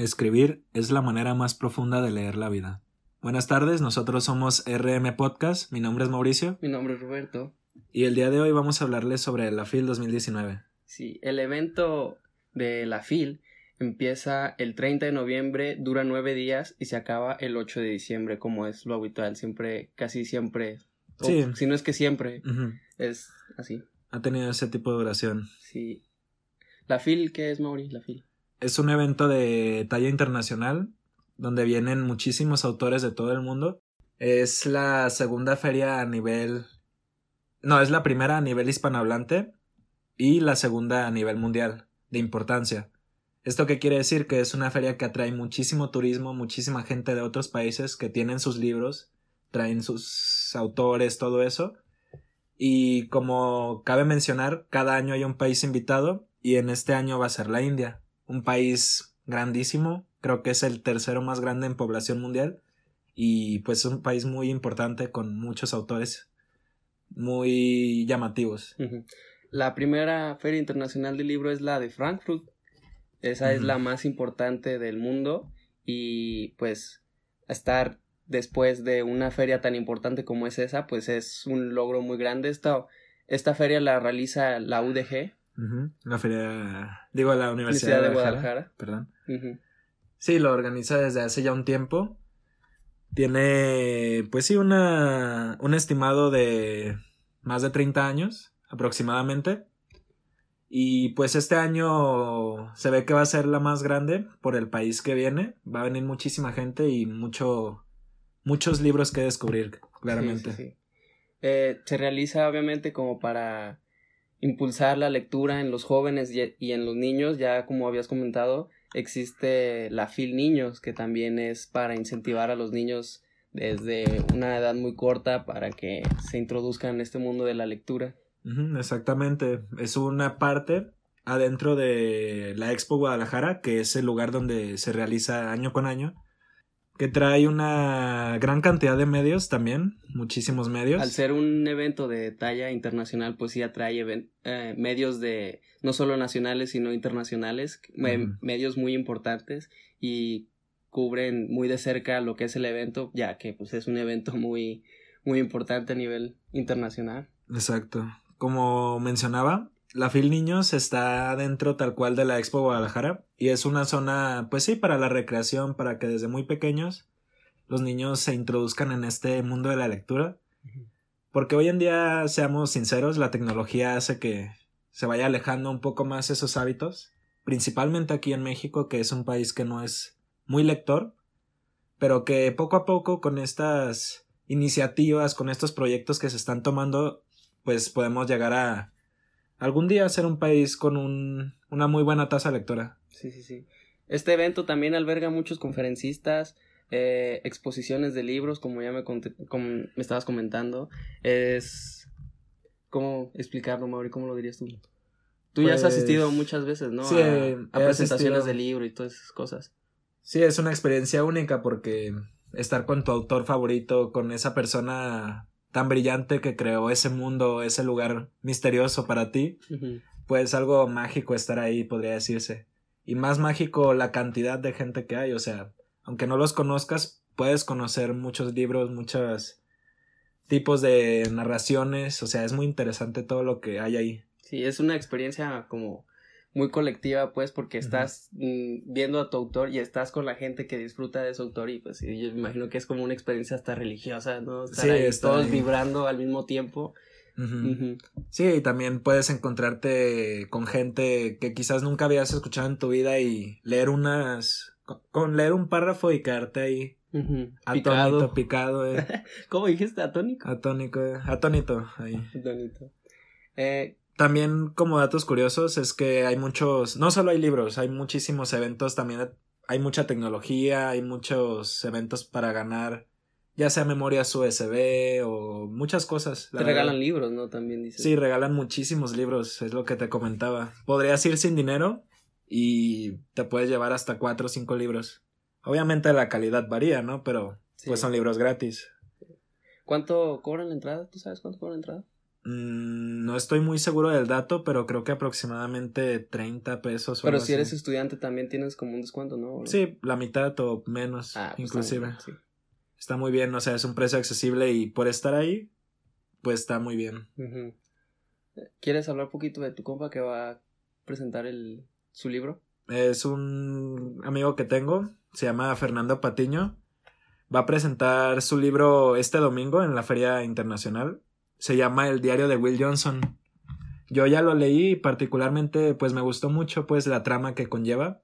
Escribir es la manera más profunda de leer la vida. Buenas tardes, nosotros somos RM Podcast, mi nombre es Mauricio. Mi nombre es Roberto. Y el día de hoy vamos a hablarles sobre la FIL 2019. Sí, el evento de la FIL empieza el 30 de noviembre, dura nueve días y se acaba el 8 de diciembre, como es lo habitual, siempre, casi siempre. Sí. si no es que siempre, es así. Ha tenido ese tipo de duración. Sí. ¿La FIL qué es, Mauri? La FIL es un evento de talla internacional donde vienen muchísimos autores de todo el mundo. Es la segunda feria a nivel... No, es la primera a nivel hispanohablante y la segunda a nivel mundial de importancia. ¿Esto qué quiere decir? Que es una feria que atrae muchísimo turismo, muchísima gente de otros países que tienen sus libros, traen sus autores, todo eso. Y como cabe mencionar, cada año hay un país invitado y en este año va a ser la India un país grandísimo, creo que es el tercero más grande en población mundial y pues es un país muy importante con muchos autores muy llamativos. La primera feria internacional del libro es la de Frankfurt. Esa es la más importante del mundo y pues estar después de una feria tan importante como es esa, pues es un logro muy grande. Esta, esta feria la realiza la UDG, la feria, digo, la Universidad, de, Guadalajara, Perdón. Sí, lo organiza desde hace ya un tiempo. Tiene, pues sí, una, un estimado de más de 30 años aproximadamente. Y pues este año se ve que va a ser la más grande por el país que viene. Va a venir muchísima gente y mucho, muchos libros que descubrir, claramente. Eh, se realiza obviamente como para impulsar la lectura en los jóvenes y, en los niños, ya como habías comentado, existe la FIL Niños, que también es para incentivar a los niños desde una edad muy corta para que se introduzcan en este mundo de la lectura. exactamente, es una parte adentro de la Expo Guadalajara, que es el lugar donde se realiza año con año, que trae una gran cantidad de medios también, muchísimos medios. Al ser un evento de talla internacional, pues sí atrae eh, medios de no solo nacionales, sino internacionales, medios muy importantes y cubren muy de cerca lo que es el evento, ya que pues es un evento muy, muy importante a nivel internacional. Exacto. Como mencionaba, la FIL Niños está dentro tal cual de la Expo Guadalajara y es una zona, pues sí, para la recreación, para que desde muy pequeños los niños se introduzcan en este mundo de la lectura. Porque hoy en día, seamos sinceros, la tecnología hace que se vaya alejando un poco más esos hábitos, principalmente aquí en México, que es un país que no es muy lector, pero que poco a poco con estas iniciativas, con estos proyectos que se están tomando, pues podemos llegar a algún día ser un país con un, una muy buena tasa lectora. Sí, sí, sí. Este evento también alberga muchos conferencistas, eh, exposiciones de libros, como ya me, como me estabas comentando. Es... ¿Cómo explicarlo, Mauri? ¿Cómo lo dirías tú? Tú ya has pues, asistido muchas veces, ¿no? Sí, a, presentaciones de libro y todas esas cosas. Sí, es una experiencia única porque estar con tu autor favorito, con esa persona tan brillante que creó ese mundo, ese lugar misterioso para ti, pues algo mágico estar ahí, podría decirse. Y más mágico la cantidad de gente que hay, o sea, aunque no los conozcas, puedes conocer muchos libros, muchos tipos de narraciones, o sea, es muy interesante todo lo que hay ahí. Sí, es una experiencia como muy colectiva, pues, porque estás mm, viendo a tu autor y estás con la gente que disfruta de su autor y pues yo me imagino que es como una experiencia hasta religiosa, ¿no? Estar ahí, todos vibrando al mismo tiempo. Sí, y también puedes encontrarte con gente que quizás nunca habías escuchado en tu vida y leer unas, con leer un párrafo y quedarte ahí. Atónito, picado. Eh. ¿Cómo dijiste? ¿Atónico? Atónico, eh. atónito, ahí. Atónito. Eh, también como datos curiosos es que hay muchos, no solo hay libros, hay muchísimos eventos, también hay mucha tecnología, hay muchos eventos para ganar, ya sea memorias USB o muchas cosas. Te regalan libros, ¿no? También dices. Sí, regalan muchísimos libros, es lo que te comentaba. Podrías ir sin dinero y te puedes llevar hasta cuatro o cinco libros. Obviamente la calidad varía, ¿no? Pero pues son libros gratis. ¿Cuánto cobran la entrada? ¿Tú sabes cuánto cobran la entrada? Mm, no estoy muy seguro del dato, pero creo que aproximadamente 30 pesos. o Pero algo si así. eres estudiante también tienes como un descuento, ¿no? Sí, la mitad o menos, Ah, pues inclusive. sí. Está muy bien, o sea, es un precio accesible y por estar ahí, pues está muy bien. ¿Quieres hablar un poquito de tu compa que va a presentar el, su libro? Es un amigo que tengo, se llama Fernando Patiño. Va a presentar su libro este domingo en la Feria Internacional. Se llama El diario de Will Johnson. Yo ya lo leí y particularmente pues me gustó mucho pues la trama que conlleva.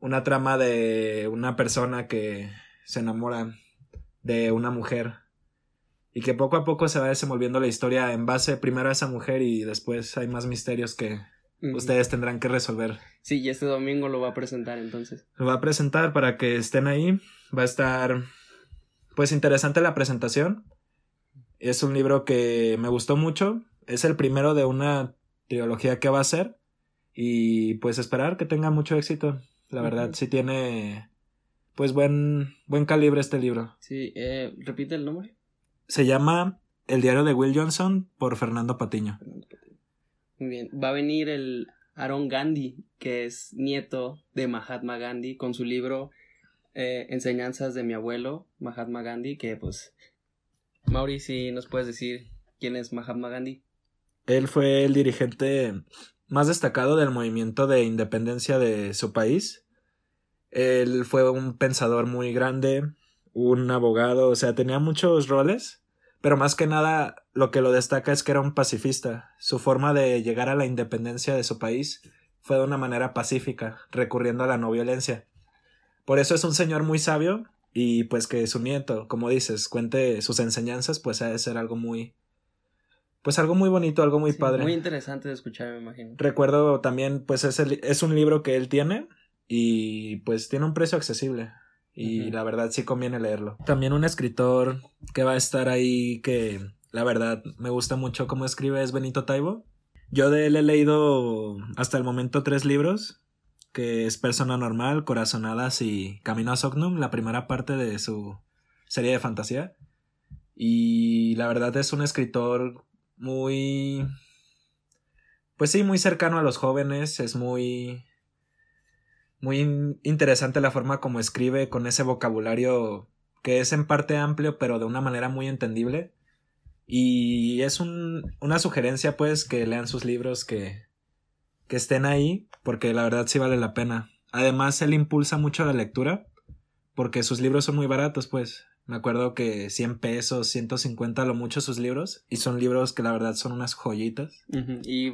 Una trama de una persona que se enamora de una mujer y que poco a poco se va desenvolviendo la historia en base primero a esa mujer y después hay más misterios que ustedes tendrán que resolver. Sí, y este domingo lo va a presentar entonces. Lo va a presentar para que estén ahí. Va a estar pues interesante la presentación. Es un libro que me gustó mucho. Es el primero de una trilogía que va a hacer. Y pues esperar que tenga mucho éxito. La verdad, Ujú. sí tiene pues buen, buen calibre este libro. Sí, eh, repite el nombre. Se llama El diario de Will Johnson por Fernando Patiño. Muy bien. Va a venir el Aaron Gandhi, que es nieto de Mahatma Gandhi, con su libro eh, Enseñanzas de mi abuelo, Mahatma Gandhi, que pues... Mauri, si nos puedes decir quién es Mahatma Gandhi. Él fue el dirigente más destacado del movimiento de independencia de su país. Él fue un pensador muy grande, un abogado, o sea, tenía muchos roles, pero más que nada lo que lo destaca es que era un pacifista. Su forma de llegar a la independencia de su país fue de una manera pacífica, recurriendo a la no violencia. Por eso es un señor muy sabio y pues que su nieto, como dices, cuente sus enseñanzas, pues ha de ser algo muy pues algo muy bonito, algo muy Sí, padre. Muy interesante de escuchar, me imagino. Recuerdo también, pues es, el- es un libro que él tiene y pues tiene un precio accesible y la verdad sí conviene leerlo. También un escritor que va a estar ahí que la verdad me gusta mucho cómo escribe es Benito Taibo. Yo de él he leído hasta el momento tres libros, que es Persona Normal, Corazonadas y Camino a Sognum, la primera parte de su serie de fantasía. Y la verdad es un escritor muy pues sí, muy cercano a los jóvenes, es muy muy in- interesante la forma como escribe con ese vocabulario que es en parte amplio, pero de una manera muy entendible. Y es un, una sugerencia, pues, que lean sus libros, que, que estén ahí, porque la verdad sí vale la pena. Además, él impulsa mucho la lectura, porque sus libros son muy baratos, pues. Me acuerdo que 100 pesos, 150 lo mucho sus libros, y son libros que la verdad son unas joyitas. Y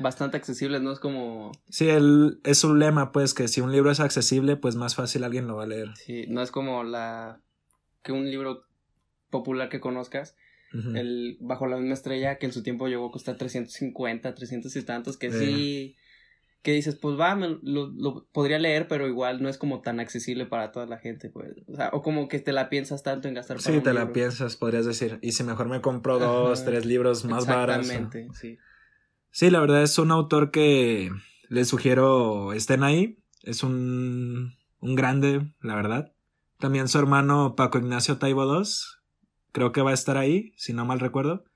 bastante accesibles, ¿no? Es como... Sí, él, es un lema, pues, que si un libro es accesible, pues más fácil alguien lo va a leer. Sí, no es como la... que un libro popular que conozcas, El Bajo la misma estrella, que en su tiempo llegó a costar 350, 300 y tantos, que sí... Que dices, pues va, me- lo, lo podría leer, pero igual no es como tan accesible para toda la gente, pues. O sea, o como que te la piensas tanto en gastar para Sí, un te la libro. piensas, podrías decir. Y si mejor me compro dos, Ajá. tres libros más baratos. Exactamente, sí. Sí, la verdad es un autor que les sugiero estén ahí. Es un, un grande, la verdad. También su hermano Paco Ignacio Taibo II. Creo que va a estar ahí, si no mal recuerdo.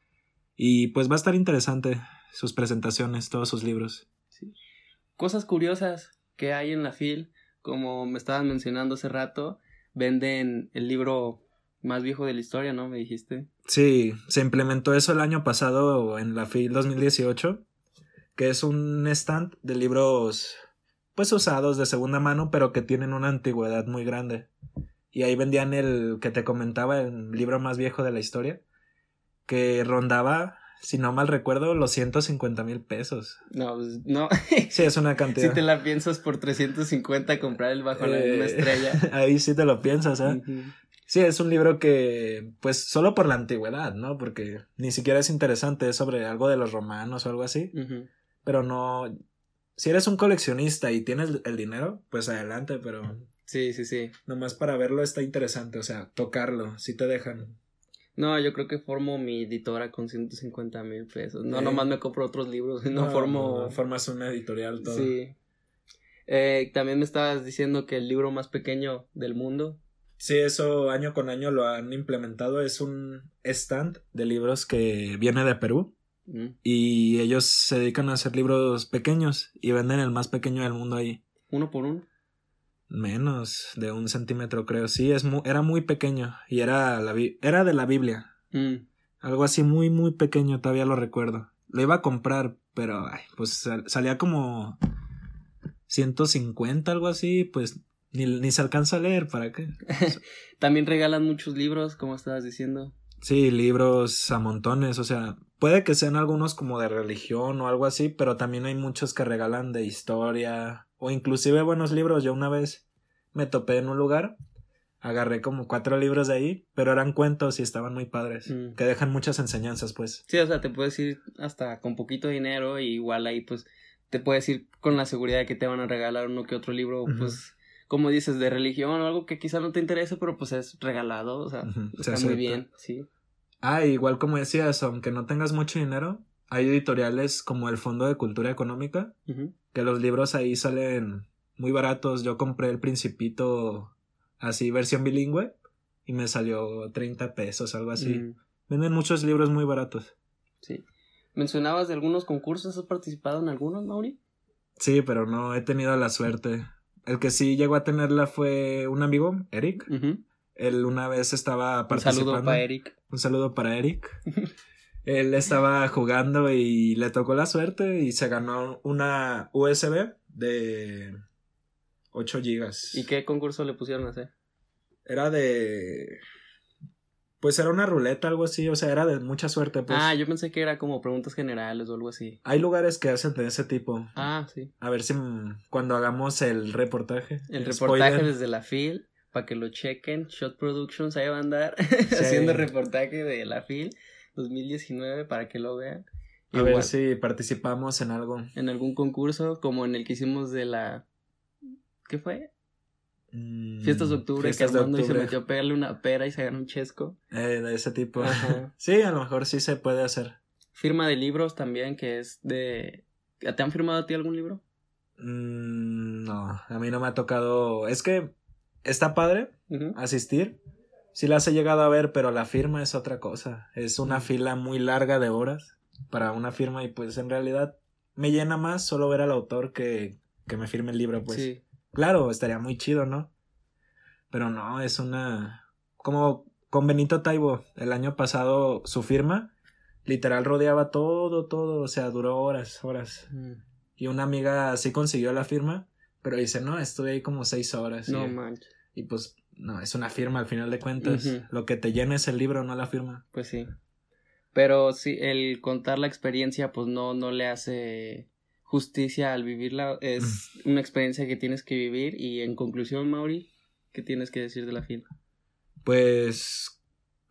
Y pues va a estar interesante sus presentaciones, todos sus libros. Cosas curiosas que hay en la FIL, como me estabas mencionando hace rato, venden el libro más viejo de la historia, ¿no? Me dijiste. Sí, se implementó eso el año pasado en la FIL 2018, que es un stand de libros pues usados de segunda mano, pero que tienen una antigüedad muy grande. Y ahí vendían el que te comentaba, el libro más viejo de la historia, que rondaba, si no mal recuerdo, los 150 mil pesos. No, pues, no. Sí, es una cantidad. si te la piensas por 350 comprar el bajo la misma Eh, estrella. Ahí sí te lo piensas, ¿eh? Sí, es un libro que, pues, solo por la antigüedad, ¿no? Porque ni siquiera es interesante, es sobre algo de los romanos o algo así. Pero no. Si eres un coleccionista y tienes el dinero, pues adelante, pero Sí, sí, sí. nomás para verlo está interesante, o sea, tocarlo, si te dejan. No, yo creo que formo mi editora con 150 mil pesos. No, Eh. nomás me compro otros libros, no, formo... no, formas una editorial todo. Sí. Eh, también me estabas diciendo que el libro más pequeño del mundo Sí, eso año con año lo han implementado. Es un stand de libros que viene de Perú. Mm. Y ellos se dedican a hacer libros pequeños y venden el más pequeño del mundo ahí. Uno por uno. Menos de un centímetro, creo. Sí, es mu- era muy pequeño. Y era, la era de la Biblia. Mm. Algo así muy, muy pequeño, todavía lo recuerdo. Lo iba a comprar, pero ay, pues sal- salía como 150, algo así, pues ni, ni se alcanza a leer, ¿para qué? También regalan muchos libros, como estabas diciendo. Sí, libros a montones, o sea, puede que sean algunos como de religión o algo así, pero también hay muchos que regalan de historia o inclusive buenos libros. Yo una vez me topé en un lugar, agarré como cuatro libros de ahí, pero eran cuentos y estaban muy padres, Mm. que dejan muchas enseñanzas, pues. Sí, o sea, te puedes ir hasta con poquito dinero y igual ahí pues te puedes ir con la seguridad de que te van a regalar uno que otro libro, pues como dices, de religión o algo que quizá no te interese, pero pues es regalado, o sea, está muy bien, sí. Ah, igual como decías, aunque no tengas mucho dinero, hay editoriales como el Fondo de Cultura Económica. Que los libros ahí salen muy baratos. Yo compré el Principito así, versión bilingüe, y me salió 30 pesos, algo así. Mm, Venden muchos libros muy baratos. sí. Mencionabas de algunos concursos, ¿has participado en algunos, Mauri? Sí, pero no he tenido la suerte. El que sí llegó a tenerla fue un amigo, Eric. Él una vez estaba Un participando. saludo para Eric. Un saludo para Eric. Él estaba jugando y le tocó la suerte y se ganó una USB de 8 gigas. ¿Y qué concurso le pusieron a hacer? Era de... Pues era una ruleta, algo así, o sea, era de mucha suerte, pues. Ah, yo pensé que era como preguntas generales o algo así. Hay lugares que hacen de ese tipo. Ah, sí. A ver si cuando hagamos el reportaje. El reportaje spoiler, desde la FIL, para que lo chequen. Shot Productions ahí va a andar haciendo reportaje de la FIL 2019 para que lo vean. A Igual, ver si participamos en algo. en algún concurso, como en el que hicimos de la. ¿Qué fue? Mm, Fiestas de octubre, fiestas que de Armando y se octubre. metió a pegarle una pera y se ganó un chesco. Eh, de ese tipo. Ajá. sí, a lo mejor sí se puede hacer. Firma de libros también, que es de. ¿Te han firmado a ti algún libro? Mm, no, a mí no me ha tocado. Es que está padre asistir. Sí las he llegado a ver, pero la firma es otra cosa. Es una Mm. fila muy larga de horas para una firma y pues en realidad me llena más solo ver al autor que, que me firme el libro, pues. sí. Claro, estaría muy chido, ¿no? Pero no, es una... Como con Benito Taibo, el año pasado su firma literal rodeaba todo, todo, o sea, duró horas, horas. Mm. Y una amiga sí consiguió la firma, pero dice, no, estuve ahí como seis horas. No y, manches. y pues, no, es una firma al final de cuentas. Lo que te llena es el libro, no la firma. Pues sí. Pero sí, el contar la experiencia, pues no, no le hace justicia al vivirla. Es una experiencia que tienes que vivir. Y en conclusión, Mauri, ¿qué tienes que decir de la fila? Pues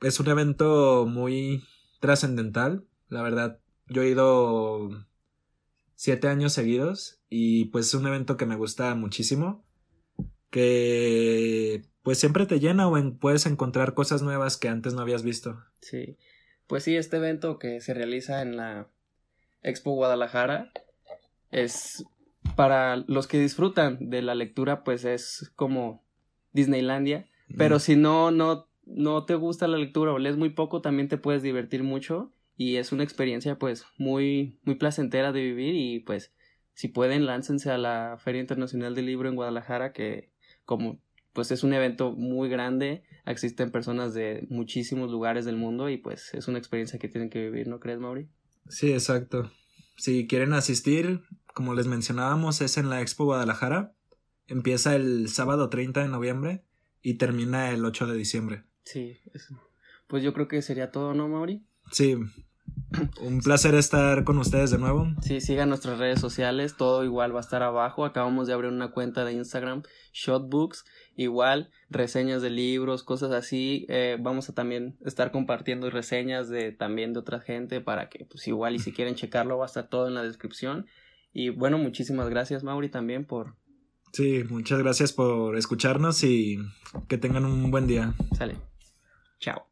es un evento muy trascendental, la verdad. Yo he ido siete años seguidos y pues es un evento que me gusta muchísimo, que pues siempre te llena o en- puedes encontrar cosas nuevas que antes no habías visto. Sí. Pues sí, este evento que se realiza en la Expo Guadalajara es para los que disfrutan de la lectura, pues es como Disneylandia. Pero si no, no, no te gusta la lectura o lees muy poco, también te puedes divertir mucho. Y es una experiencia, pues, muy, muy placentera de vivir. Y pues, si pueden, láncense a la Feria Internacional del Libro en Guadalajara, que como pues es un evento muy grande, existen personas de muchísimos lugares del mundo y pues es una experiencia que tienen que vivir, ¿no crees, Mauri? Sí, exacto. Si quieren asistir, como les mencionábamos, es en la Expo Guadalajara. Empieza el sábado 30 de noviembre y termina el 8 de diciembre. Sí, es- pues yo creo que sería todo, ¿no, Mauri? Sí, un placer estar con ustedes de nuevo. Sí, sigan nuestras redes sociales, todo igual va a estar abajo. Acabamos de abrir una cuenta de Instagram, Shotbooks, igual, reseñas de libros, cosas así. Eh, vamos a también estar compartiendo reseñas de también de otra gente para que, pues igual, y si quieren checarlo, va a estar todo en la descripción. Y bueno, muchísimas gracias, Mauri, también por. Sí, muchas gracias por escucharnos y que tengan un buen día. Sale. Chao.